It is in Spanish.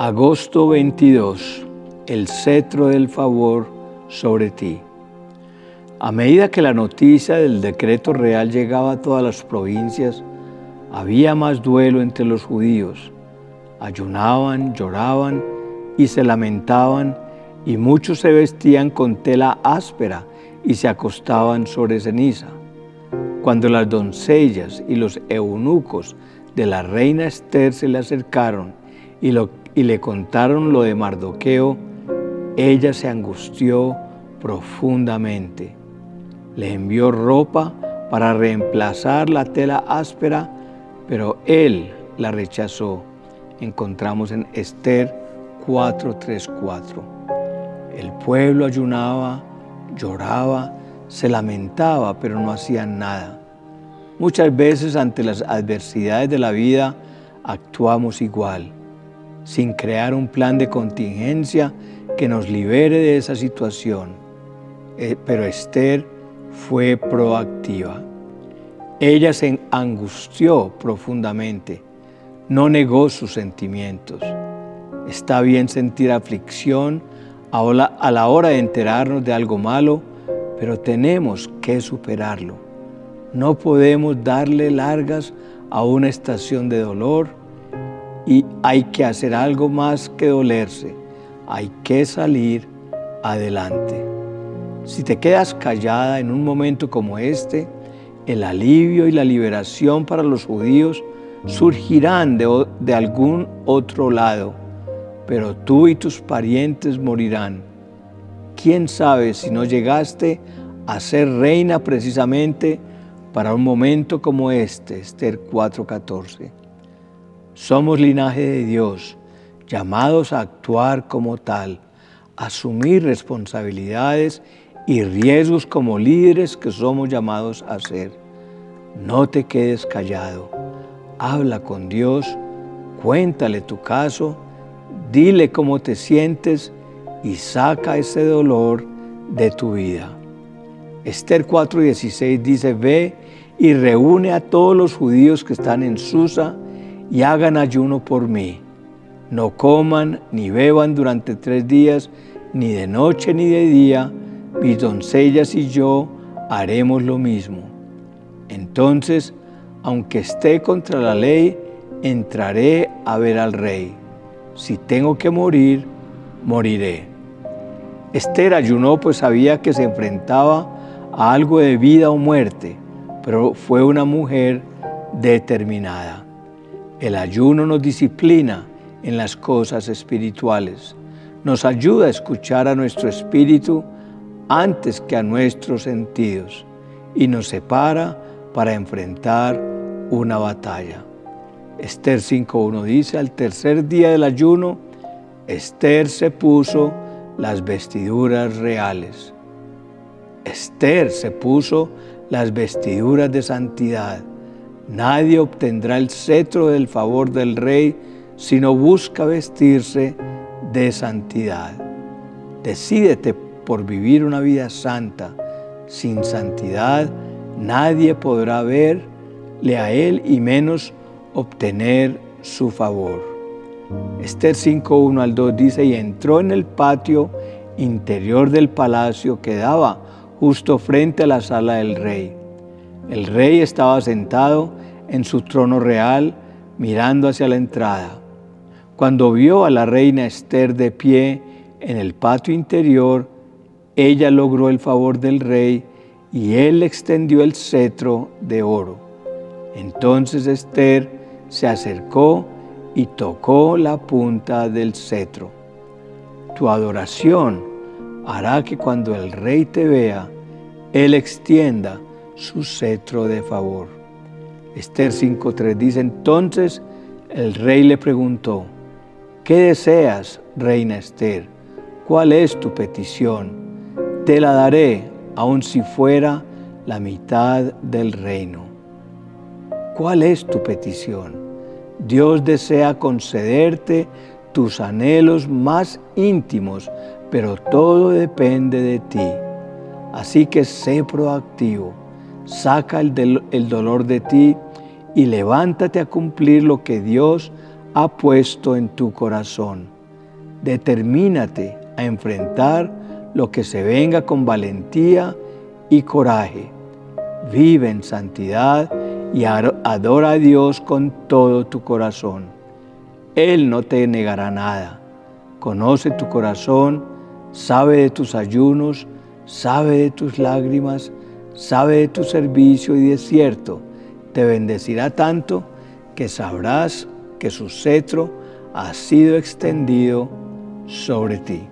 Agosto 22. El cetro del favor sobre ti. A medida que la noticia del decreto real llegaba a todas las provincias, había más duelo entre los judíos. Ayunaban, lloraban y se lamentaban, y muchos se vestían con tela áspera y se acostaban sobre ceniza. Cuando las doncellas y los eunucos de la reina Esther se le acercaron y, y le contaron lo de Mardoqueo, ella se angustió profundamente. Le envió ropa para reemplazar la tela áspera, pero él la rechazó. Encontramos en Esther 4:34. El pueblo ayunaba, lloraba, se lamentaba, pero no hacían nada. Muchas veces ante las adversidades de la vida actuamos igual, sin crear un plan de contingencia que nos libere de esa situación. Eh, pero Esther fue proactiva. Ella se angustió profundamente, no negó sus sentimientos. Está bien sentir aflicción a la hora de enterarnos de algo malo, pero tenemos que superarlo. No podemos darle largas a una estación de dolor y hay que hacer algo más que dolerse. Hay que salir adelante. Si te quedas callada en un momento como este, el alivio y la liberación para los judíos surgirán de, de, algún otro lado, pero tú y tus parientes morirán. ¿Quién sabe si no llegaste a ser reina precisamente para un momento como este, Esther 4:14. Somos linaje de Dios, llamados a actuar como tal, asumir responsabilidades y riesgos como líderes que somos llamados a ser. No te quedes callado, habla con Dios, cuéntale tu caso, dile cómo te sientes y saca ese dolor de tu vida. Esther 4:16 dice, ve y reúne a todos los judíos que están en Susa y hagan ayuno por mí. No coman ni beban durante tres días, ni de noche ni de día, mis doncellas y yo haremos lo mismo. Entonces, aunque esté contra la ley, entraré a ver al rey. Si tengo que morir, moriré. Esther ayunó pues sabía que se enfrentaba a algo de vida o muerte, pero fue una mujer determinada. El ayuno nos disciplina en las cosas espirituales, nos ayuda a escuchar a nuestro espíritu antes que a nuestros sentidos y nos separa para enfrentar una batalla. Esther 5.1 dice, al tercer día del ayuno, Esther se puso las vestiduras reales Esther se puso las vestiduras de santidad. Nadie obtendrá el cetro del favor del rey si no busca vestirse de santidad. Decídete por vivir una vida santa. Sin santidad nadie podrá verle a él y menos obtener su favor. Esther 5.1 al 2 dice, y entró en el patio interior del palacio que daba justo frente a la sala del rey. El rey estaba sentado en su trono real mirando hacia la entrada. Cuando vio a la reina Esther de pie en el patio interior, ella logró el favor del rey y él extendió el cetro de oro. Entonces Esther se acercó y tocó la punta del cetro. Tu adoración hará que cuando el rey te vea, él extienda su cetro de favor. Esther 5.3 dice, entonces el rey le preguntó, ¿qué deseas, reina Esther? ¿Cuál es tu petición? Te la daré, aun si fuera la mitad del reino. ¿Cuál es tu petición? Dios desea concederte tus anhelos más íntimos, pero todo depende de ti. Así que sé proactivo, saca el, dolor de ti y levántate a cumplir lo que Dios ha puesto en tu corazón. Determínate a enfrentar lo que se venga con valentía y coraje. Vive en santidad y adora a Dios con todo tu corazón. Él no te negará nada. Conoce tu corazón, sabe de tus ayunos, sabe de tus lágrimas, sabe de tu servicio y desierto. Te bendecirá tanto que sabrás que su cetro ha sido extendido sobre ti.